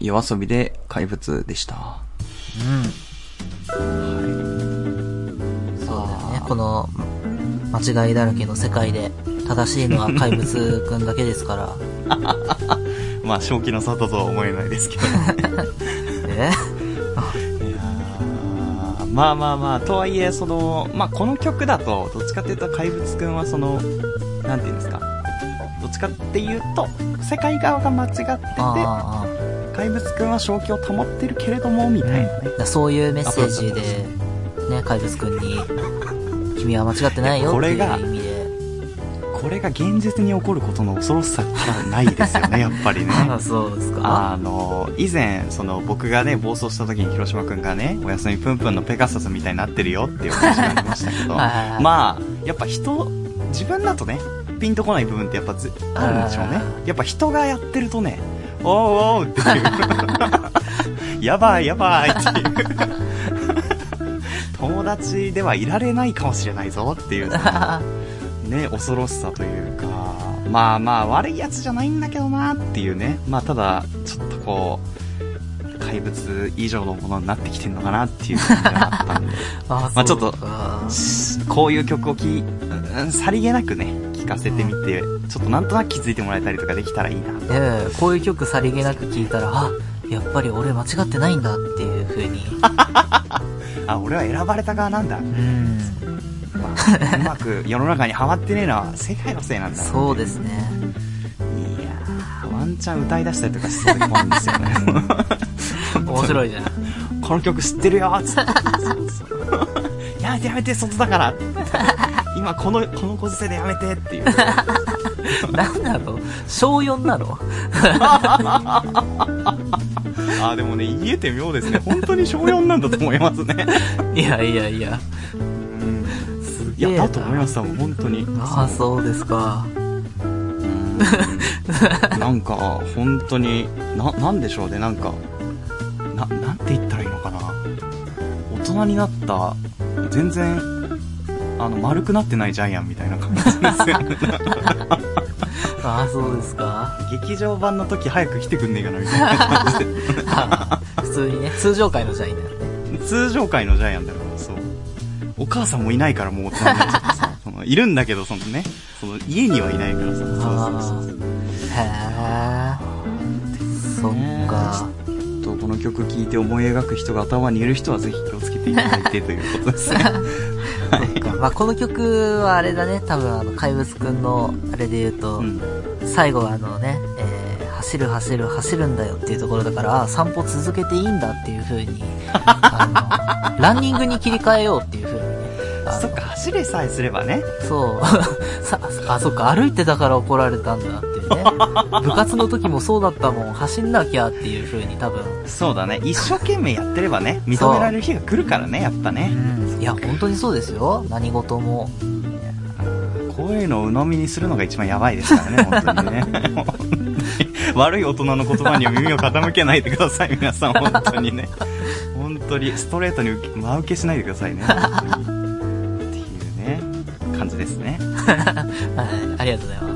夜遊びで怪物でした。うん。そうだよね。この、間違いだらけの世界で、正しいのは怪物くんだけですから。まあ、正気の沙汰とは思えないですけど。いえまあまあまあ、とはいえ、その、まあこの曲だと、どっちかっていうと怪物くんはその、なんていうんですか。どっちかっていうと、世界側が間違ってて、怪物くんは正気を保ってるけれども、みたいなね。あ。そういうメッセージで、ね、怪物くんに、君は間違ってないよっていうこれが意味で。これが現実に起こることの恐ろしさからないですよね、やっぱりね。あそうですか？あの、以前、その、僕がね、暴走した時に広島くんがね、おやすみぷんぷんのペガサスみたいになってるよっていう話がありましたけど、まあ、やっぱ人、自分だとね、ピンとこない部分ってやっぱずあるんでしょうねあ。やっぱ人がやってるとね、おうおうっていう、やばいやばいっていう、友達ではいられないかもしれないぞっていう、ね、恐ろしさというか、まあまあ悪いやつじゃないんだけどなっていうね。まあただ、ちょっとこう、怪物以上のものになってきてるのかなっていう感じがあったんで、あまあちょっとこういう曲をき、うんさりげなくね、聴かせてみて、ちょっとなんとなく気づいてもらえたりとかできたらいいな。ええこういう曲さりげなく聞いたら、あ、やっぱり俺間違ってないんだっていう風に。あ、俺は選ばれた側なんだ。うん。まあ、うまく世の中にハマってねえのは世界のせいなんだ。そうですね。いやー、ワンチャン歌い出したりとかしそうで怖いんですよね。面白いじゃん。この曲知ってるよつって。やめてやめて、外だから。今この、このご時世でやめてっていう。なんなの？小4なの？あーでもね、言えて妙ですね。本当に小4なんだと思いますね。いやいやいや。うん。いや、だと思います、多分本当に。ああ、そうですか。うんなんか、本当に、な、なんでしょうね、なんか、な、なんて言ったらいいのかな。大人になった、全然、あの、丸くなってないジャイアンみたいな感じですよ。あ あ、そうですか。劇場版の時早く来てくんねえかな、みたいな感じで。あ普通にね、通常回の社員だよね。通常会のジャイアンだから、そう。お母さんもいないからもう大人になっちゃってさ、そのいるんだけど、そのね、その家にはいないからさ、そうそうそう。へえ。そっか。とこの曲聴いて思い描く人が頭にいる人はぜひ気をつけていただいてということですね。まあ、この曲はあれだね、多分あの、怪物くんの、あれで言うと、うん。最後はあのね、えー、走る走る走るんだよっていうところだから、あ散歩続けていいんだっていう風に、あの、ランニングに切り替えようっていう風にそっか、走れさえすればね。そう。さ、あ、そっか、歩いてたから怒られたんだいうね。部活の時もそうだったもん、走んなきゃっていう風に多分。そうだね。一生懸命やってればね、認められる日が来るからね、やっぱね。うん。いや、本当にそうですよ。何事も。こういうのを鵜呑みにするのが一番やばいですからね、本当にね。悪い大人の言葉には耳を傾けないでください、皆さん、本当にね。本当に、ストレートに真受けしないでくださいね、本当に。っていうね、感じですね。はい、ありがとうございます。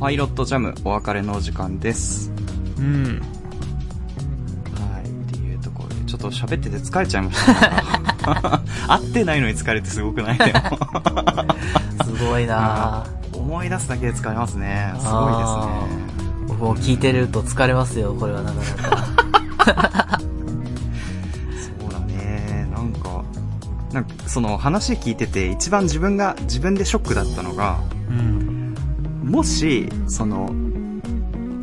パイロットジャム、お別れのお時間です。うん。はい、っていうところで、ちょっと喋ってて疲れちゃいました。会ってないのに疲れてすごくない？でも。すごいなぁ。思い出すだけで疲れますね。すごいあー僕も聞いてると疲れますよ、これはなかなか。ですね。そうだね。なんか、なんか、その話聞いてて一番自分が、自分でショックだったのが、うん。もし、その、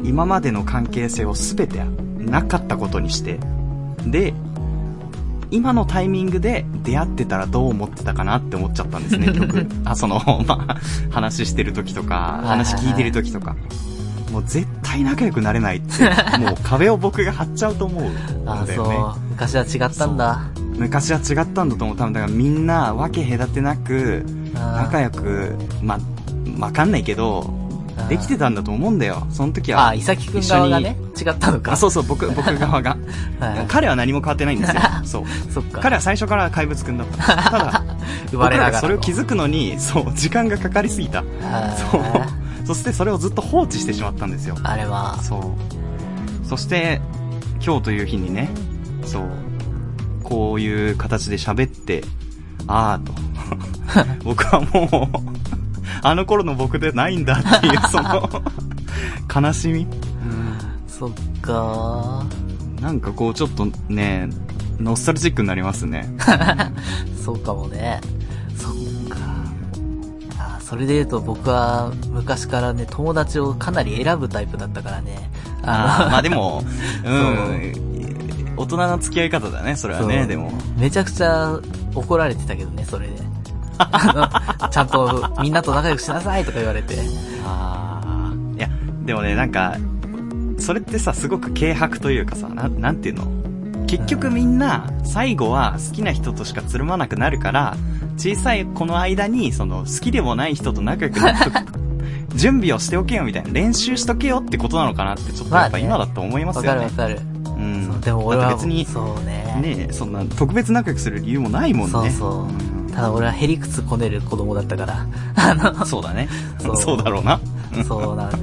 今までの関係性を全てなかったことにして、で、今のタイミングで出会ってたらどう思ってたかなって思っちゃったんですね、曲。あ、その、まあ、話してる時とか、話聞いてる時とか。もう絶対仲良くなれないって、もう壁を僕が張っちゃうと思うんあ、だよね。そう。昔は違ったんだ。昔は違ったんだと思う。多分だからみんな分け隔てなく、仲良く、ま、わかんないけど、うんできてたんだと思うんだよ。その時ああ、は。いさきくん側がね、違ったのか。あ、そうそう、僕、僕側が。はい彼は何も変わってないんですよ。そう。そっか。彼は最初から怪物くんだった。ただ、生らがそれを気づくのに、そう、時間がかかりすぎた。そうは。そしてそれをずっと放置してしまったんですよい。あれは、そう。そして、今日という日にね、そう、こういう形で喋って、あーと。僕はもう、あの頃の僕でないんだっていう、その、悲しみそっかなんかこうちょっとね、ノスタルジックになりますね。そうかもね。そっかあそれで言うと僕は昔からね、友達をかなり選ぶタイプだったからね。あーまあでも、うそん、大人の付き合い方だね、それはね、でも。めちゃくちゃ怒られてたけどね、それで。あの、ちゃんとみんなと仲良くしなさいとか言われて。ああ。いや、でもね、なんか、それってさ、すごく軽薄というかさ、なん、なんていうの？結局みんな、最後は好きな人としかつるまなくなるから、小さいこの間に、その、好きでもない人と仲良くなっとく、準備をしておけよみたいな、練習しとけよってことなのかなって、ちょっとやっぱまあね今だと思いますわよね。かるわかる。うんでも俺は、別に、そうね。ねそんな、特別仲良くする理由もないもんね。そうそう。ただ俺はへりくつこねる子供だったから。あの、そうだね。そそううだろうな。そうなんだ。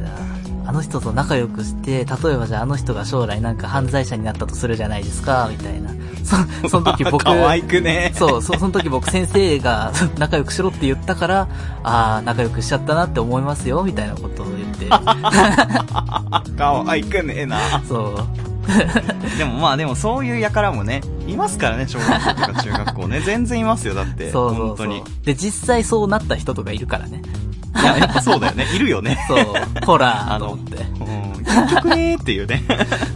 あの人と仲良くして、例えばじゃああの人が将来なんか犯罪者になったとするじゃないですか、みたいな。そ、その時僕、可愛くね。そう、そ、その時僕先生が仲良くしろって言ったから、ああ、仲良くしちゃったなって思いますよ、みたいなことを言って。可愛くねえな。そう。でもまあでもそういう輩もね、いますからね、小学校とか中学校ね。全然いますよ、だって。そう本当に。。で、実際そうなった人とかいるからね。いや、やっぱそうだよね。いるよね。そう、ほら、あのと思って。うん。結局ねーっていうね。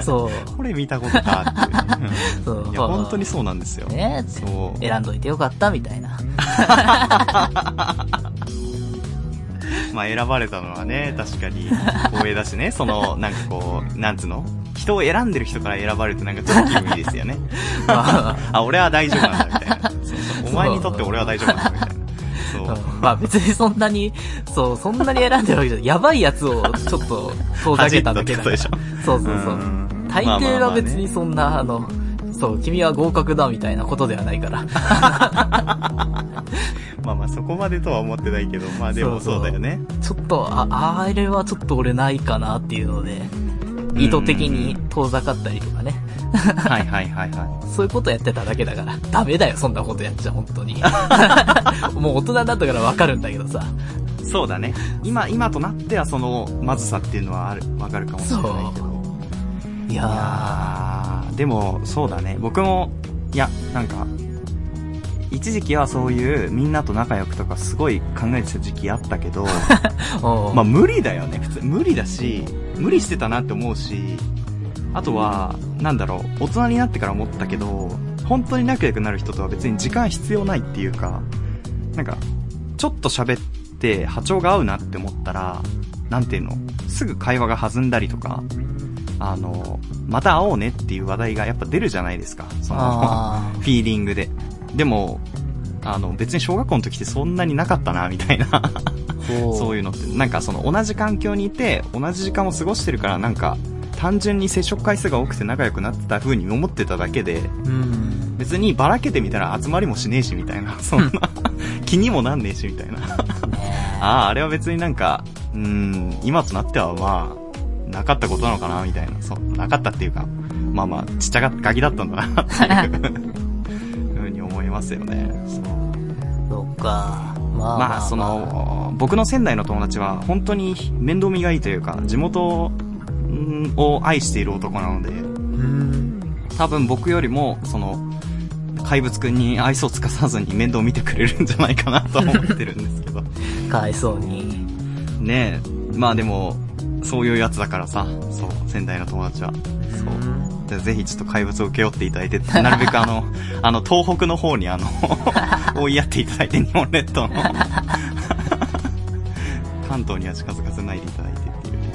そう。これ見たことかっていうね。そううんいや、本当にそうなんですよ。ねそう。選んどいてよかった、みたいな。まあ選ばれたのはね、確かに光栄だしね、その、なんかこう、なんつうの？人を選んでる人から選ばれるとなんかちょっと気分いいですよね。まあ、あ、俺は大丈夫なんだ、みたいな。そうそうお前にとって俺は大丈夫なんだ、みたいな。そう。うんまあ別にそんなに、そう、そんなに選んでるわけじゃない。やばいやつをちょっと遠ざけただけだから。恥じったってそうそうそう。ん大抵は別にそんな、あの、そう、君は合格だみたいなことではないから。まあまあそこまでとは思ってないけど、まあでもそうそうそうだよね。ちょっと、あ、あれはちょっと俺ないかなっていうので、意図的に遠ざかったりとかね。はいはいはいは そういうことやってただけだから。ダメだよ、そんなことやっちゃ、本当に。もう大人だったからわかるんだけどさ。い。そうだね。今、今となってはその、まずさっていうのはある、わかるかもしれないけど。いやいやー、でも、そうだね。僕も、いや、なんか、一時期はそういうみんなと仲良くとかすごい考えてた時期あったけど、まあ無理だよね。普通、無理だし、無理してたなって思うし、あとは、なんだろう、大人になってから思ったけど、本当に仲良くなる人とは別に時間必要ないっていうか、なんか、ちょっと喋って波長が合うなって思ったら、なんていうの、すぐ会話が弾んだりとか、あの、また会おうねっていう話題がやっぱ出るじゃないですか。その、あ フィーリングで。でも、あの、別に小学校の時ってそんなになかったな、みたいな。ーそういうのって、なんかその同じ環境にいて、同じ時間を過ごしてるから、なんか、単純に接触回数が多くて仲良くなってた風に思ってただけで、うん。別にばらけてみたら集まりもしねえし、みたいな。そんな、気にもなんねえし、みたいな。ねああ、あれは別になんか、うーん、今となってはまあ、なかったことなのかな、みたいな。そう、なかったっていうか、まあまあ、ちっちゃが、ガキだったんだな、っていう ふうに思いますよね。そう。そっか。まあ、まあ、その、僕の仙台の友達は本当に面倒見がいいというか、地元んを愛している男なので、うん。多分僕よりも、その、怪物くんに愛想つかさずに面倒見てくれるんじゃないかなと思ってるんですけど。かわいそうに。ねえ。まあでも、そういうやつだからさ、そう、仙台の友達は。そう。じゃあぜひちょっと怪物を受け負っていただいて、なるべくあの、あの、東北の方にあの、追いやっていただいて、日本列島の。関東には近づかせないでいただいてっていうね。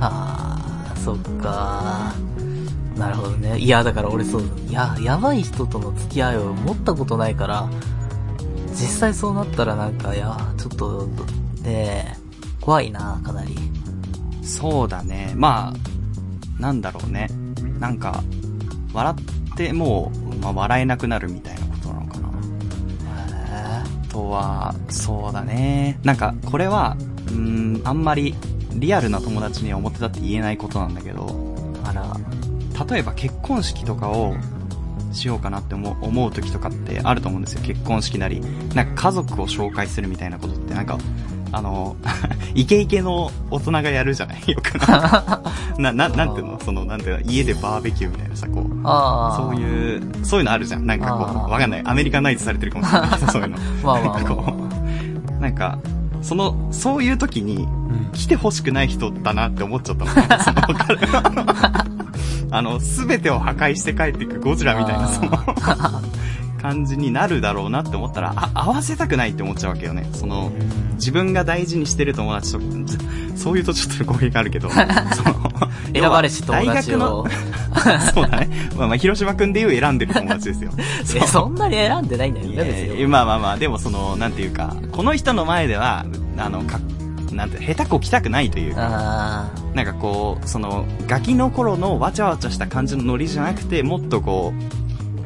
ああ、そっか。なるほどね。いや、だから俺そう、いや、やばい人との付き合いを持ったことないから、実際そうなったらなんか、いや、ちょっと、ねえ、怖いな、かなり。そうだね。まあ、なんだろうね。なんか、笑ってもう、まあ、笑えなくなるみたいとは、そうだね。なんか、これは、うん、あんまり、リアルな友達には表立って言えないことなんだけど、あら。例えば結婚式とかをしようかなって思う思う時とかってあると思うんですよ。結婚式なり。なんか家族を紹介するみたいなことって、なんか、あの、イケイケの大人がやるじゃない？よく な。な、な、なんていうの？その、なんていうの？家でバーベキューみたいなさ、こう。そういう、そういうのあるじゃん。なんかこう、わかんない。アメリカナイズされてるかもしれないけど、そういうの。まあまあまあなんかこう、なんか、その、そういう時に、うん。来て欲しくない人だなって思っちゃったの。そのわかる？あの、すべてを破壊して帰っていくゴジラみたいな、その、感じになるだろうなって思ったら、あ、合わせたくないって思っちゃうわけよね。その、自分が大事にしてる友達と、ずそういうとちょっと語弊があるけど、その、選ばれし友達を。大学の、そうだね。まあまあ、広島くんで言う選んでる友達ですよ。え、そんなに選んでないんだよね、まあまあまあ、でもその、なんていうか、この人の前では、あの、か、なんて、下手こきたくないというか、あなんかこう、その、ガキの頃のわちゃわちゃした感じのノリじゃなくて、もっとこ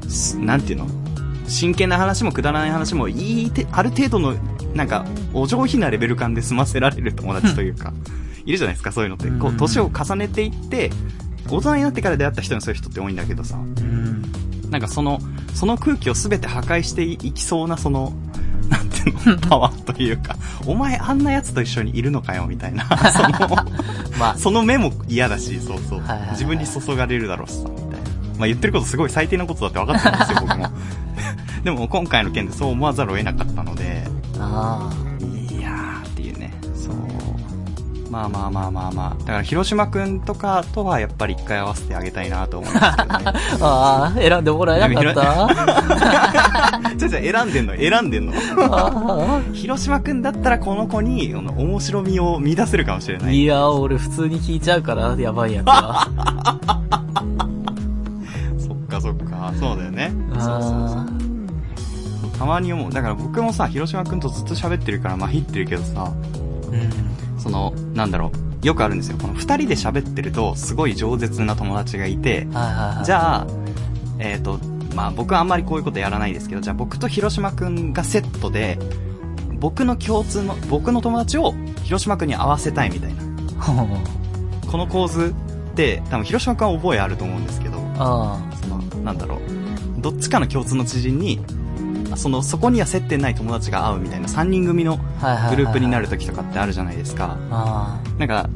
う、すなんていうの？真剣な話もくだらない話も、いいて、ある程度の、なんか、お上品なレベル感で済ませられる友達というか、いるじゃないですか、そういうのって。こう、うん年を重ねていって、大人になってから出会った人にそういう人って多いんだけどさ。なんかその、その空気を全て破壊していきそうな、その、なんていうの、パワーというか、お前あんな奴と一緒にいるのかよ、みたいな、その、まあ、その目も嫌だし、そうそうはいはいはい。自分に注がれるだろうしさ、みたいな。まあ言ってることすごい最低なことだって分かってるんですよ、僕も。でも今回の件でそう思わざるを得なかったので、あいやーっていうね、そう。まあまあまあまあまあ。だから広島くんとかとはやっぱり一回合わせてあげたいなと思いますけどね。あ。ああ、選んでもらえなかった？ちょちょ、選んでんの、選んでんの。あ広島くんだったらこの子に、面白みを見出せるかもしれあない。いや、俺普通に聞いちゃうから、やばいやつは。そっかそっか、そうだよね。そうそうそうあ。たまに思う。だから僕もさ、広島くんとずっと喋ってるからまひってるけどさ、うん。その、なんだろう。よくあるんですよ。この二人で喋ってると、すごい饒舌な友達がいて、はいはいはい。じゃあ、えっ、と、まあ僕はあんまりこういうことやらないですけど、じゃあ僕と広島くんがセットで、僕の共通の、僕の友達を広島くんに合わせたいみたいな。この構図って、多分広島くんは覚えあると思うんですけど、あその、なんだろう。どっちかの共通の知人に、その、そこには接点ない友達が会うみたいな3人組の。グループになる時とかってあるじゃないですか。あなんか、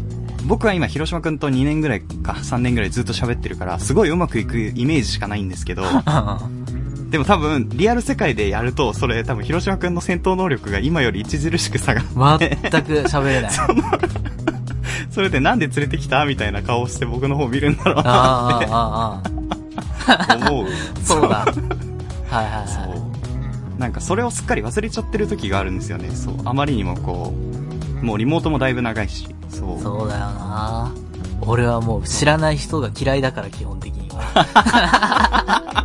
僕は今広島くんと2年ぐらいか3年ぐらいずっと喋ってるから、すごいうまくいくイメージしかないんですけど、あ。でも多分、リアル世界でやると、それ多分広島くんの戦闘能力が今より著しく下がって、全く喋れない。それでなんで連れてきたみたいな顔をして僕の方見るんだろうなって思う。あ。そうだ。はいはいはい。そう。なんかそれをすっかり忘れちゃってる時があるんですよね。そう。あまりにもこう、もうリモートもだいぶ長いし。そう。そうだよな俺はもう知らない人が嫌いだから、基本的には。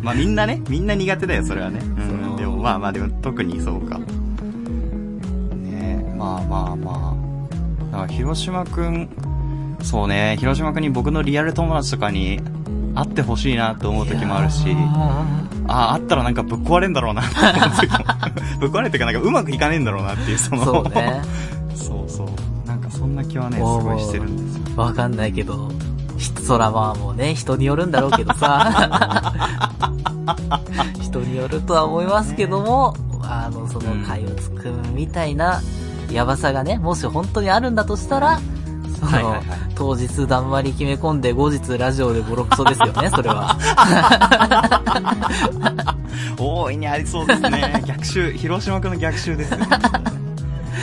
まあみんなね、みんな苦手だよ、それはね。う。んでもまあまあ、でも特にそうか。ねえまあまあまあ。だから広島くん、そうね、広島くんに僕のリアル友達とかに会ってほしいなと思う時もあるし、ああ、あったらなんかぶっ壊れんだろうなって思う時もぶっ壊れてかなんかうまくいかねえんだろうなっていう、その、そうね。そうそう。なんかそんな気はね、すごいしてるんですよ。わかんないけど、ひそらまあもうね、人によるんだろうけどさ。人によるとは思いますけども、あの、その会を作るみたいな、やばさがね、もし本当にあるんだとしたら、その、はいはいはい当日だんまり決め込んで後日ラジオでボロクソですよね、それは。大いにありそうですね。逆襲、広島くんの逆襲ですよ、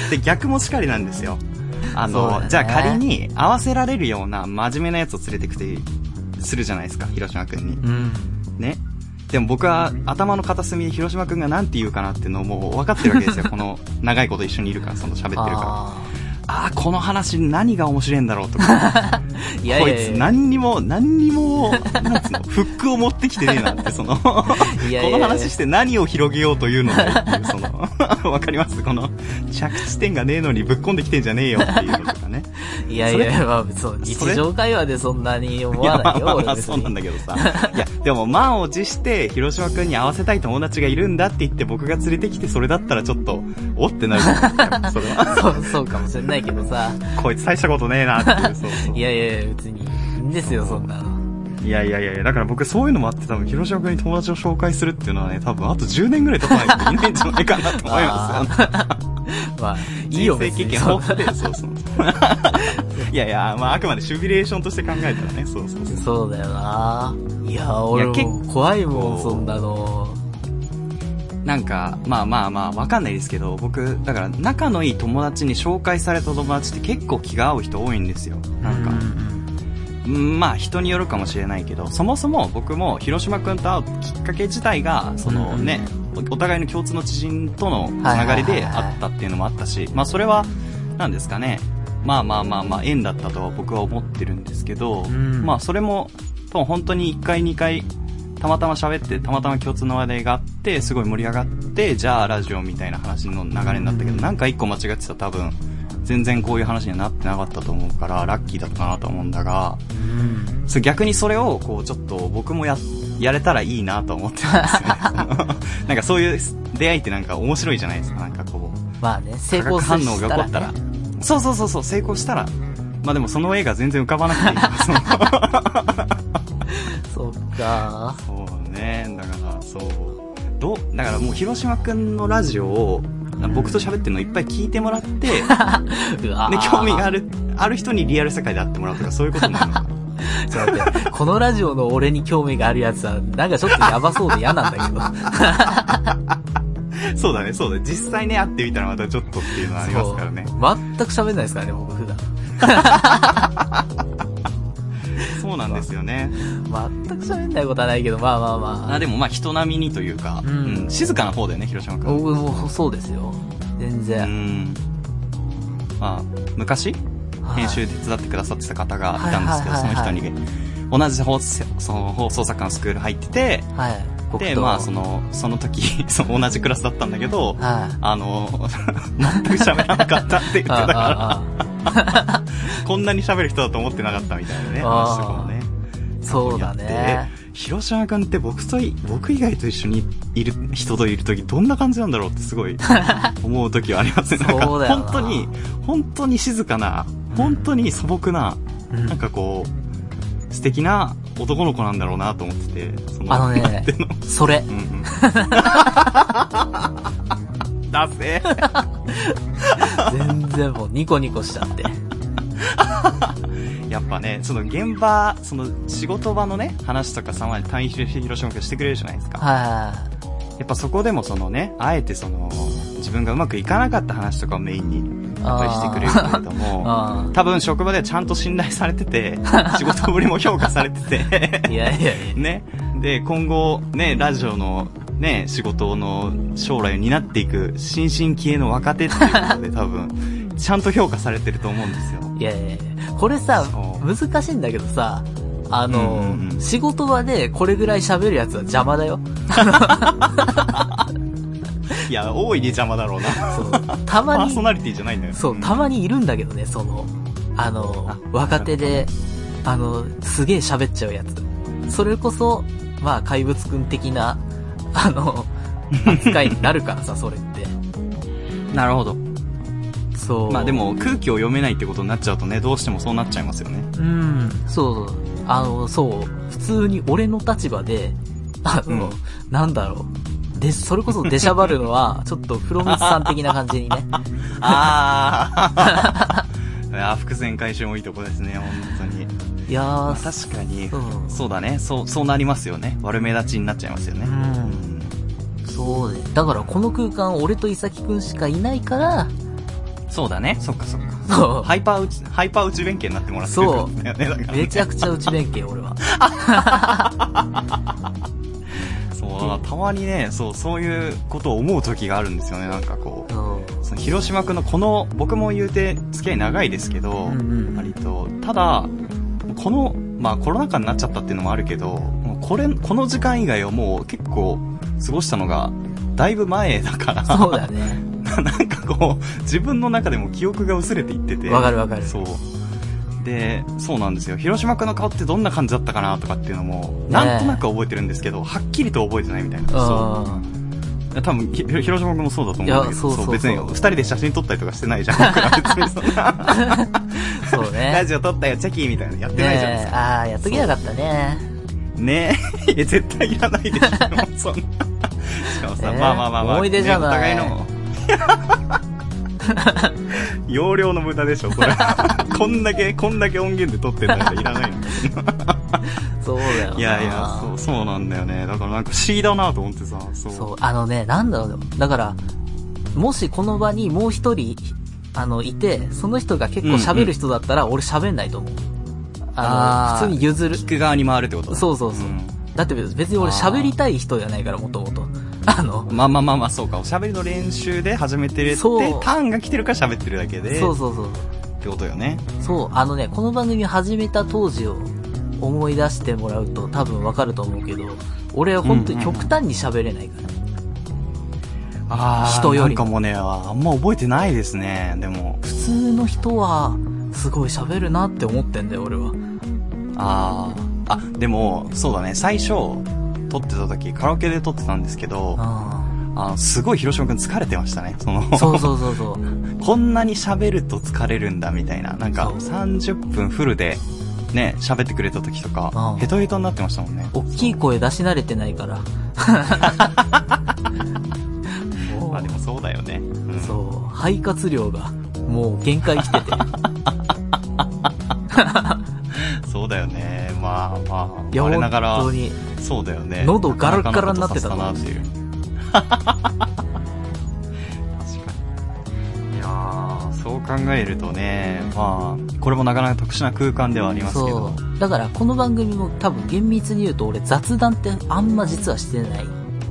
で、逆もしかりなんですよ。あの、ねじゃあ仮に合わせられるような真面目なやつを連れてくて、するじゃないですか、広島くんに。うん。ね。でも僕は頭の片隅で広島くんが何て言うかなっていうのをもう分かってるわけですよ。この長いこと一緒にいるから、その喋ってるから。あああ、この話何が面白いんだろうとか。いやいこいつやいや。何にも、何にも、なんつうの、フックを持ってきてねえなって、その、こいやいやいやの話して何を広げようというのその、わかります？この、着地点がねえのにぶっ込んできてんじゃねえよっていうのとかね。いやいや、まあ、そう、日常会話でそんなに思いや、わないよ、まあまあまあ、そうなんだけどさ。いや、でも満を持して、広島くんに会わせたい友達がいるんだって言って僕が連れてきて、それだったらちょっと、おってなるじゃないですか。それは。そう、そうかもしれないけどさ。こいつ大したことねえなっていう、そうそう。いやいやいや、別に、いいんですよ、そんなの。いやいやいやいや、だから僕そういうのもあって多分、広島君に友達を紹介するっていうのはね、多分あと10年ぐらい経たないといけないんじゃないかなと思いますよ。まあ、いいよ、人生経験別に。そうそうそう。いやいや、まああくまでシミュレーションとして考えたらね、そうそうそう。そうだよな。いや、俺いやも怖いもん、そんなの。なんか、まあまあまあ、わかんないですけど、僕、だから仲のいい友達に紹介された友達って結構気が合う人多いんですよ。なんか、うんまあ人によるかもしれないけど、そもそも僕も広島くんと会うきっかけ自体が、そのね、おお互いの共通の知人とのつながりであったっていうのもあったし、まあそれは、なんですかね、まあまあまあまあ縁だったとは僕は思ってるんですけど、ん。まあそれも、多分本当に1回2回、たまたま喋って、たまたま共通の話題があって、すごい盛り上がって、じゃあラジオみたいな話の流れになったけど、なんか1個間違ってたら多分、全然こういう話にはなってなかったと思うから、ラッキーだったなと思うんだが、うん。逆にそれを、こう、ちょっと僕もや、やれたらいいなと思ってるんですよね。なんかそういう出会いってなんか面白いじゃないですか。なんかこう、まあね、成化功したら、ね。が起こったら。そうそうそうそう、成功したら。まあでもその絵が全然浮かばなくていい。そのそっか。そうね、だから、そう。どう、だからもう広島くんのラジオを、僕と喋ってるのいっぱい聞いてもらって、で、興味がある、ある人にリアル世界で会ってもらうとか、そういうことになるのかな。ちょっと待って、このラジオの俺に興味があるやつは、なんかちょっとやばそうで嫌なんだけど。そうだね、そうだね。実際ね、会ってみたらまたちょっとっていうのはありますからね。全く喋んないですからね、僕普段。そうなんですよね。全く喋んないことはないけど、まあまあまあ。あでもまあ人並みにというか、うんうん静かな方だよね、広島君。僕もそうですよ。全う然。ん。まあ、昔、はい編集手伝ってくださってた方がいたんですけど、その人に、同じ放送その放送作家のスクール入ってて、はい。僕で、と。まあその、その時、その同じクラスだったんだけど、はい。あの、全く喋らなかったって言ってたから、ああ こんなに喋る人だと思ってなかったみたいなね、ああ話とかもね。そうだやってね。広島君って僕とい、僕以外と一緒にいる人といるときどんな感じなんだろうってすごい 思うときはありますね。なんか本当に、本当に静かな、本当に素朴な、うんなんかこう、素敵な男の子なんだろうなと思ってて、その、あのねのそれう。んうん。だせ全然もうニコニコしちゃって。やっぱね、その現場、その仕事場のね、話とかさまに単位広島君してくれるじゃないですか。はやっぱそこでもそのね、あえてその、自分がうまくいかなかった話とかをメインに、やっぱりしてくれるけれどい。も、あ多分職場ではちゃんと信頼されてて、仕事ぶりも評価されててあ。、いやいやいや。ね。で、今後、ね、ラジオの、ね、仕事の将来を担っていく新進気鋭の若手っていうことで 多分、ちゃんと評価されてると思うんですよ。いやいやいや。これさそ、難しいんだけどさ、あの、うんうんうん仕事場でこれぐらい喋るやつは邪魔だよ。いや、大いに邪魔だろうな。そう。たまにパーソ、ナリティじゃないんだよ。そう、たまにいるんだけどね、その、あの、あ若手で、あの、すげえ喋っちゃうやつ。それこそ、まあ、怪物くん的な、あの、扱いになるからさ、それって。なるほど。そう。まあで、も空気を読めないってことになっちゃうとね、どうしてもそうなっちゃいますよね。うん、そうそう。あの、そう、普通に俺の立場で、あの、うんなんだろう。で、それこそ出しゃばるのは、ちょっとプロミスさん的な感じにね。あ あ。伏線回収もいいとこですね、本当に。いやまあー、確かに、うんそうだね、そう、そうなりますよね。悪目立ちになっちゃいますよね。うんそうで。だからこの空間、俺と伊崎くんしかいないから、そうだね、そっかそっか。そう。ハイパー内、ハイパー内弁慶になってもらってるね、だからねめちゃくちゃ内弁慶、俺は。たまにね、そう、そういうことを思う時があるんですよね、なんかこう。その広島くんのこの、僕も言うて付き合い長いですけど、うんうん割と、ただ、この、まあコロナ禍になっちゃったっていうのもあるけど、もうこれ、この時間以外はもう結構過ごしたのが、だいぶ前だから。そうだね。なんかこう、自分の中でも記憶が薄れていってて。わかるわかる。そう。で、そうなんですよ。広島君の顔ってどんな感じだったかなとかっていうのも、なんとなく覚えてるんですけど、はっきりと覚えてないみたいな。そう。多分、ひ広島君もそうだと思うんだけど、そうそうそう別に二人で写真撮ったりとかしてないじゃん。そうね。ラジオ撮ったよ、チェキみたいなのやってないじゃないですか。ああ、やっときなかったね。ねえ。絶対いらないでしょ、そんな。しかもさ、まあまあまあまあ。思い出じゃない。お互いの。容量の無駄でしょ、それ。こんだけ、こんだけ音源で撮ってんだからいらないの。そうだよいやいや、そう、そうなんだよね。だからなんか不思議だなと思ってさ、そう。あのね、なんだろう、だから、もしこの場にもう一人、あの、いて、その人が結構喋る人だったら、俺喋んないと思う。あの、普通に譲る。聞く側に回るってことそうそうそう。うん、だって別に俺喋りたい人じゃないから、もともと。あの、まあまあまあまあ、そうか。おしゃべりの練習で始めてるって、ターンが来てるから喋ってるだけで。そうそうそう。ってことよね。そう、あのね、この番組始めた当時を思い出してもらうと多分わかると思うけど、俺は本当に極端に喋れないから。ああ、人より。なんかもうね、あんま覚えてないですね、でも。普通の人は、すごい喋るなって思ってんだよ、俺は。ああ。あ、でも、そうだね、最初、撮ってた時、カラオケで撮ってたんですけど、あの、すごい広島くん疲れてましたね。そのそうそうそうそう。こんなに喋ると疲れるんだみたいな。なんか、30分フルで、ね、喋ってくれた時とか、ヘトヘトになってましたもんね。大きい声出し慣れてないから。まあでもそうだよね。うん、そう。肺活量が、もう限界来てて。そうだよね。まあまあ、我ながら。本当に。そうだよね。喉ガラガラになってたなっていう。確かに。いやそう考えるとね、まあ、これもなかなか特殊な空間ではありますけど。だからこの番組も多分厳密に言うと俺雑談ってあんま実はしてない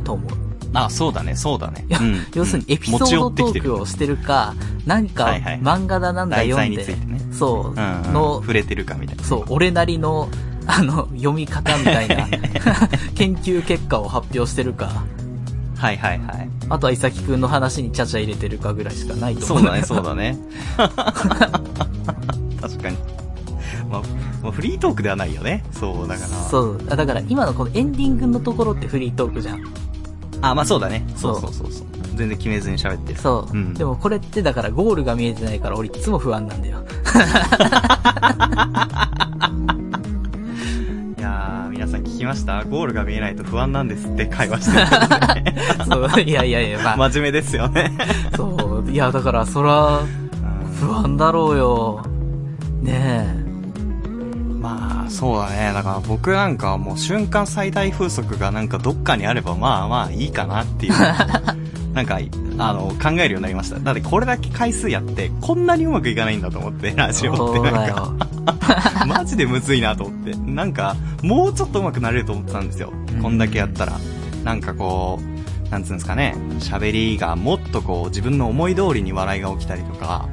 と思う。あ、そうだね、そうだね。うん、要するにエピソードトークをしてるか、何か漫画だなんだ読んで、ね、そう、うんうん、の、触れてるかみたいな。そう、俺なりの、あの、読み方みたいな研究結果を発表してるか。はいはいはい。あとは、いさきくんの話にちゃちゃ入れてるかぐらいしかないと思う。そうだね、そうだね。確かに。まあ、まあ、フリートークではないよね。そう、だから。そう。だから、今のこのエンディングのところってフリートークじゃん。あ、まあそうだね。そうそうそうそう。全然決めずに喋ってる。そう。うん、でもこれってだからゴールが見えてないから俺いつも不安なんだよ。きました？ゴールが見えないと不安なんですって会話してる、ね。そう、いやいやいや、まあ。真面目ですよね。そう、いや、だから、そら、不安だろうよ。ねえ。まあ、そうだね。だから僕なんかもう瞬間最大風速がなんかどっかにあればまあまあいいかなっていう。なんか、あの、考えるようになりました。だってこれだけ回数やって、こんなにうまくいかないんだと思って、ラジオってなんか。マジでむずいなと思って。なんか、もうちょっと上手くなれると思ってたんですよ。こんだけやったら。なんかこう、なんつうんですかね、喋りがもっとこう、自分の思い通りに笑いが起きたりとか、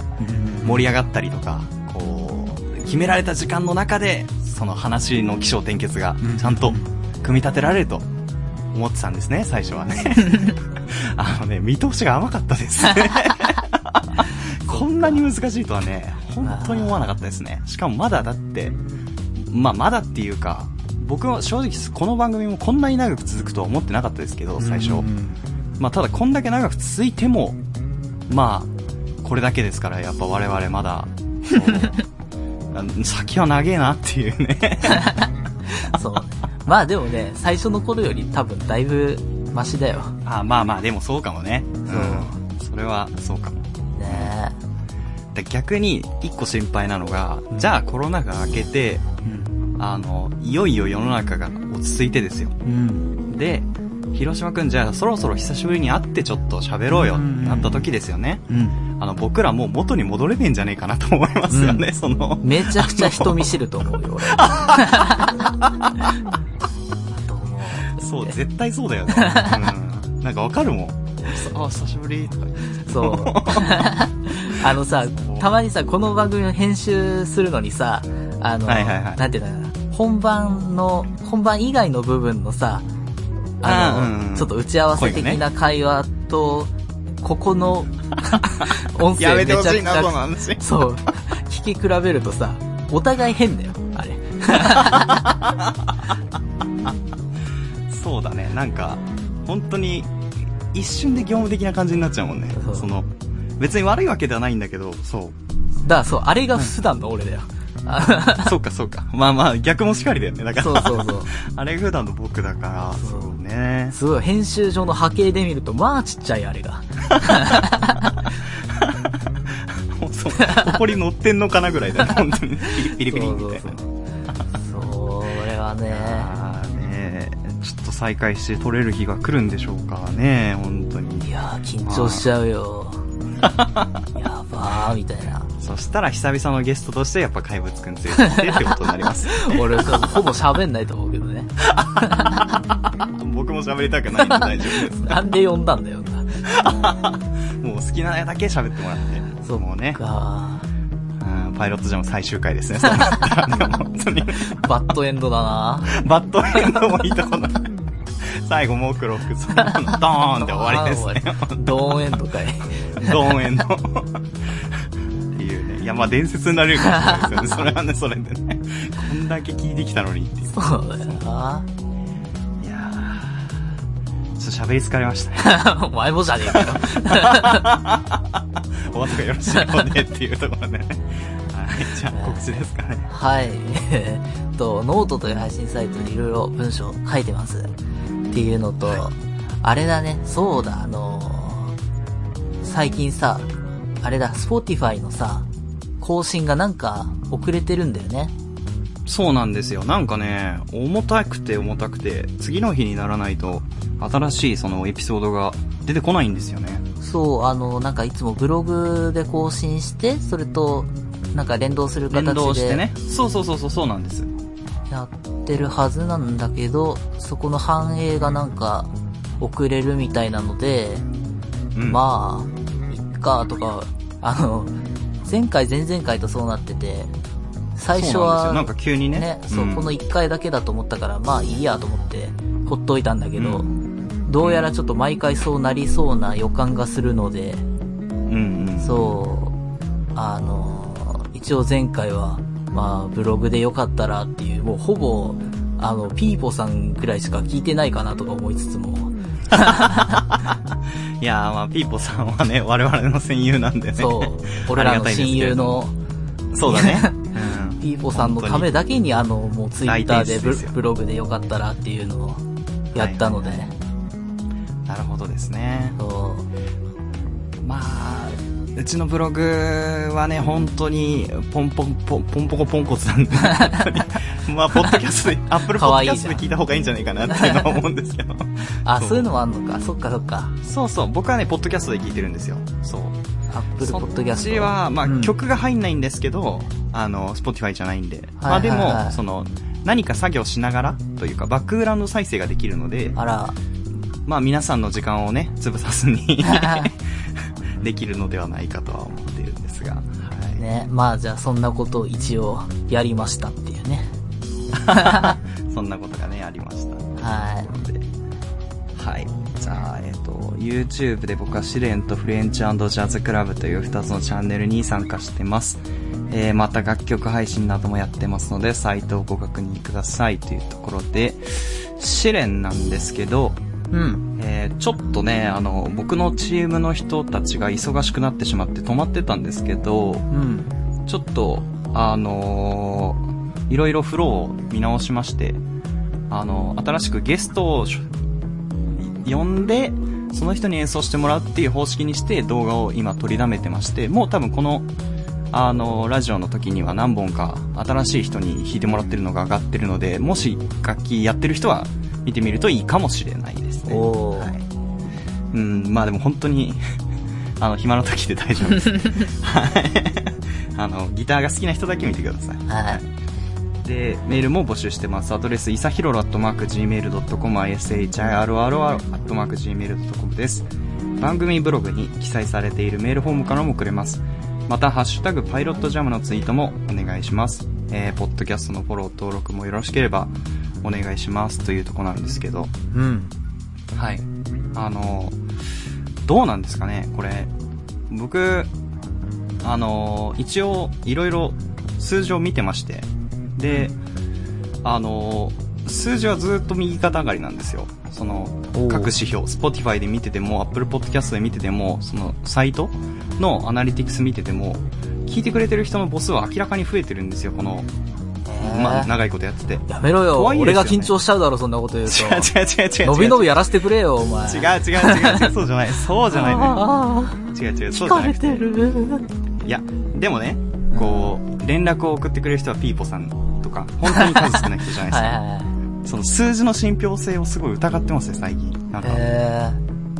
盛り上がったりとか、こう、決められた時間の中で、その話の起承転結が、ちゃんと組み立てられると思ってたんですね、最初はね。ね、見通しが甘かったですね。こんなに難しいとはね、本当に思わなかったですね。しかもまだだって、まあまだっていうか、僕は正直この番組もこんなに長く続くとは思ってなかったですけど、最初。まあただこんだけ長く続いても、まあ、これだけですから、やっぱ我々まだ、先は長えなっていうね そう。まあでもね、最初の頃より多分だいぶマシだよ。あまあまあ、でもそうかもね。うん。それはそうかも。ねで逆に一個心配なのが、うん、じゃあコロナ禍明けて、うん、あの、いよいよ世の中が落ち着いてですよ。うん、で、広島くんじゃあそろそろ久しぶりに会ってちょっと喋ろうよってなった時ですよね。うん、あの、僕らもう元に戻れねえんじゃねえかなと思いますよね、その。めちゃくちゃ人見知ると思うよ、俺。そう、絶対そうだよね。うん。なんかわかるもん。あ、久しぶりとか。そう。あのさ、たまにさ、この番組の編集するのにさ、あの、はいはいはいなんていうのかな、本番の、本番以外の部分のさ、あの、うんうんちょっと打ち合わせ的な会話と、ここの 音声めちゃくちゃ、話。そう、聞き比べるとさ、お互い変だよ、あれ。そうだね、なんか、本当に、一瞬で業務的な感じになっちゃうもんねその、別に悪いわけではないんだけど、そう。だからそう、あれが普段の俺だよ。そうかそうか。まあまあ、逆もしかりだよね。だから。そうそうそう。あれ普段の僕だから、そうね。すごい、編集上の波形で見ると、まあちっちゃいあれが。そう、ここに乗ってんのかなぐらいだね、本当に。ピリピリピリみたいな。そうそうそう。それはね、再開して撮れる日が来るんでしょうかね、本当にい。やー、緊張しちゃうよ。やばー、みたいな。そしたら久々のゲストとしてやっぱ怪物くん連れてってことになります。俺、ほぼ喋んないと思うけどね。僕も喋りたくないんで大丈夫です。なんで呼んだんだよな。もう好きなだけ喋ってもらって。そっもうね、パイロットジャム最終回ですね、そうなったら。でも本当に。バッドエンドだな。バッドエンドもいいとこだ。最後、モクロ服、そのドーンって終わりですね。ドーンエンドかい。ドーンエンド。っていうね。いや、まあ伝説になれるかもしれないですよね。それはね、それでね。こんだけ聞いてきたのにっていう。そうだよな。いやーちょっと喋り疲れましたね。お前もじゃねえかよ。お後がよろしいのでっていうところでね。はい。じゃあ、告知ですかね。はい。えっと、ノートという配信サイトにいろいろ文章書いてます。っていうのと、あれだね、そうだ、あのー最近さ、あれだ、Spotify のさ、更新がなんか遅れてるんだよね。そうなんですよ。なんかね、重たくて重たくて、次の日にならないと、新しいそのエピソードが出てこないんですよね。そう、あの、なんかいつもブログで更新して、それと、なんか連動する形で。連動してね。そうそうそうそう、そうなんです。やってるはずなんだけど、そこの反映がなんか遅れるみたいなので、うん。まあ、いっかとか、あの、前回前々回とそうなってて、最初は、なんか急にね。ね、そう、んこの1回だけだと思ったから、まあいいやと思って、ほっといたんだけど、うどうやらちょっと毎回そうなりそうな予感がするので、うんうん。そう、あの、一応前回は、まあ、ブログでよかったらっていう、もうほぼ、あの、ピーポさんくらいしか聞いてないかなとか思いつつも、いやー、まあ、ピーポさんはね、我々の戦友なんでね。そう、俺らの親友の、そうだね。うん。ピーポさんのためだけにあの、もうツイッターでブブログでよかったらっていうのをやったので、はい。なるほどですね。そう。まあ、うちのブログはね、本当に、ポンポンポン、ポンポコポンコツなんで、まあ、ポッドキャストで、アップルポッドキャストで聞いた方がいいんじゃないかなっていうのは思うんですけど。あ、そういうのもあんのか。そっかそっか。そうそう、僕はね、ポッドキャストで聞いてるんですよ。そう。アップルポッドキャスト。は、まあ、うん曲が入んないんですけど、あの、スポティファイじゃないんで。まあでも、その、何か作業しながらというか、バックグラウンド再生ができるので、あら、まあ皆さんの時間をね、潰さずに できるのではないかとは思っているんですが、はい。ね、まあじゃあそんなことを一応やりましたっていうね。そんなことがね、ありました。はい。はい。じゃあ、えっ、と、YouTube で僕は試練とフレンチジャズクラブという2つのチャンネルに参加してます。えー、また楽曲配信などもやってますので、サイトをご確認くださいというところで、試練なんですけど、うん。えーちょっとね、あの、僕のチームの人たちが忙しくなってしまって止まってたんですけど、うん。ちょっと、あのーいろいろフローを見直しまして、あの、新しくゲストをし呼んで、その人に演奏してもらうっていう方式にして動画を今取りだめてまして、もう多分この、あの、ラジオの時には何本か新しい人に弾いてもらってるのが上がってるので、もし楽器やってる人は見てみるといいかもしれないですね。はい。うん、まあでも本当に、あの、暇な時で大丈夫です。はい。あの、ギターが好きな人だけ見てください。はい。で、メールも募集してます。アドレス、いさひろろ .gmail.com、ishiroro.gmail.com です。番組ブログに記載されているメールフォームからも送れます。また、ハッシュタグパイロットジャムのツイートもお願いします。えー、ポッドキャストのフォロー登録もよろしければお願いしますというとこなんですけど、うん。はい。あの、どうなんですかね、これ。僕、あの、一応、いろいろ数字を見てまして、で、あの、数字はずっと右肩上がりなんですよ。その各指標、Spotify で見てても、Apple Podcast で見てても、その、サイトのアナリティクス見てても、聞いてくれてる人の母数は明らかに増えてるんですよ、この、えーまあ、長いことやってて。やめろよ。よね俺が緊張しちゃうだろ、そんなこと言うと。違う違う違う違う。伸び伸びやらせてくれよ、お前。違う違う違うそうじゃない。そうじゃないね。あ違う違う、ーそうじゃなくて。疲れてる。いや、でもね、こう、連絡を送ってくれる人はピーポさんとか、本当に数少ない人じゃないですか。はいはいはい。その数字の信憑性をすごい疑ってますね、最近。なんか、え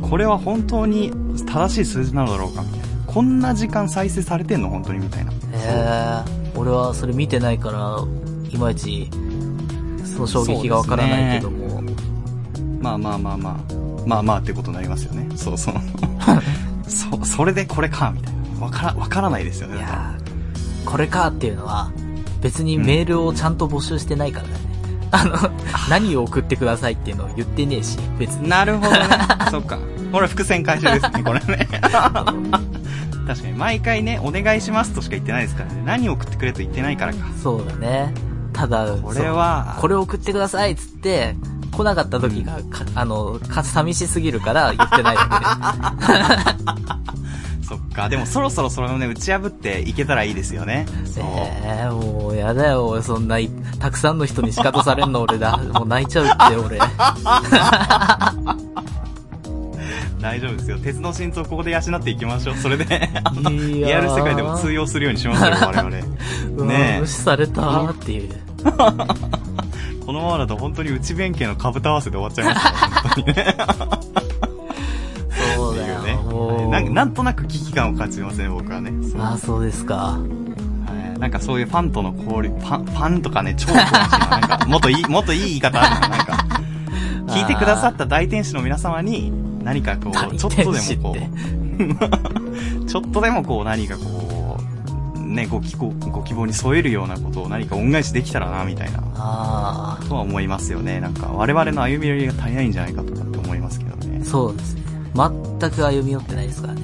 これは本当に正しい数字なのだろうかみたいな。こんな時間再生されてんの本当にみたいな。ー、えー、俺はそれ見てないから、いまいち、その衝撃がわからないけども。まあまあまあまあ。まあまあってことになりますよね。そうそう。そ、それでこれかみたいな。わから、わからないですよね。いやーこれかっていうのは、別にメールをちゃんと募集してないからだね。あの、何を送ってくださいっていうのを言ってねえし、別に。なるほどね。そっか。これ伏線回収ですね、これね。確かに、毎回ね、お願いしますとしか言ってないですからね。何を送ってくれと言ってないからか。そうだね。ただ、これはこれを送ってくださいっつって、来なかった時が、かあの、か、寂しすぎるから言ってないだ そっか。でもそろそろそれをね、打ち破っていけたらいいですよね。ええもうやだよ、そんない、たくさんの人に仕方されんの俺だ。もう泣いちゃうって、俺。大丈夫ですよ。鉄の心臓をここで養っていきましょう。それで、リアル世界でも通用するようにしましょうよ、我々。ねえ無視されたっていう。このままだと本当に内弁慶の株と合わせで終わっちゃいましたよ、本当にね。そうだよ。ね。なんかなんとなく危機感を感じますね、僕はね。そうああ、そうですか。はいなんかそういうファンとの交流、ファン、ファンとかね、超詳しいな。なんか、もっといい、もっといい言い方あるな。なんか、聞いてくださった大天使の皆様に、何かこう、ちょっとでもこう、ちょっとでもこう、何かこう、ね、ご希望、ご希望に添えるようなことを何か恩返しできたらな、みたいな、あとは思いますよね。なんか、我々の歩み寄りが足りないんじゃないかとかって思いますけどねあ、。そうですね。全く歩み寄ってないですからね。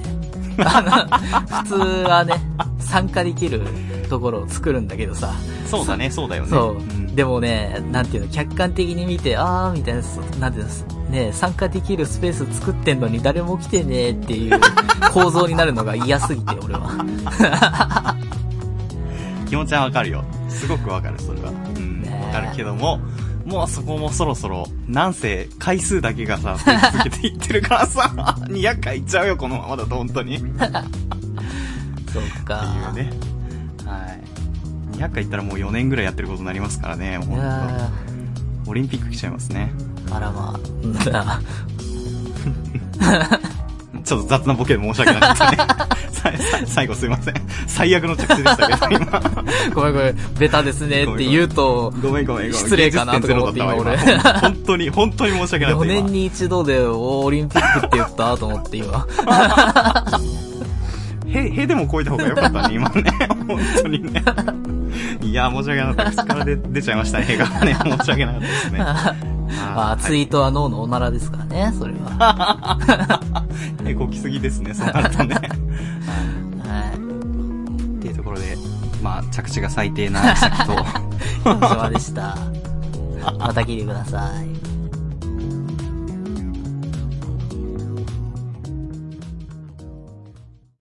普通はね、参加できるところを作るんだけどさ。そうだね、そうだよね。そう。んでもね、なんていうの、客観的に見て、あーみたいな、そなんていうの、ね、参加できるスペース作ってんのに誰も来てねーっていう 構造になるのが嫌すぎて、俺は。気持ちはわかるよ。すごくわかる、それは。うん。わかるけども、もうそこもそろそろ、なんせ、回数だけがさ、続けていってるからさ、200回いっちゃうよ、このままだと、本当に。っていうそうか。ね。はい。200回いったらもう4年ぐらいやってることになりますからね、もうオリンピック来ちゃいますね。ーあらまあ、ちょっと雑なボケで申し訳なかったね。最後すいません。最悪の着地でしたけど、今。ごめんごめん、ベタですねって言うと、ごめんごめん。失礼かなとか思って今俺本当に、本当に申し訳なかった。4今年に一度でオリンピックって言ったと思って今。へ、へでも超えた方が良かったね、今ね。本当にね。いや、申し訳なかった。口からで出ちゃいましたね、へがね。申し訳なかったですね。まあ、ツイートは脳のおならですからね、それは。い。へこきすぎですね、そうなるとね。はい。っていうところで、まあ、着地が最低なさきと、以上でした。また聞いてください。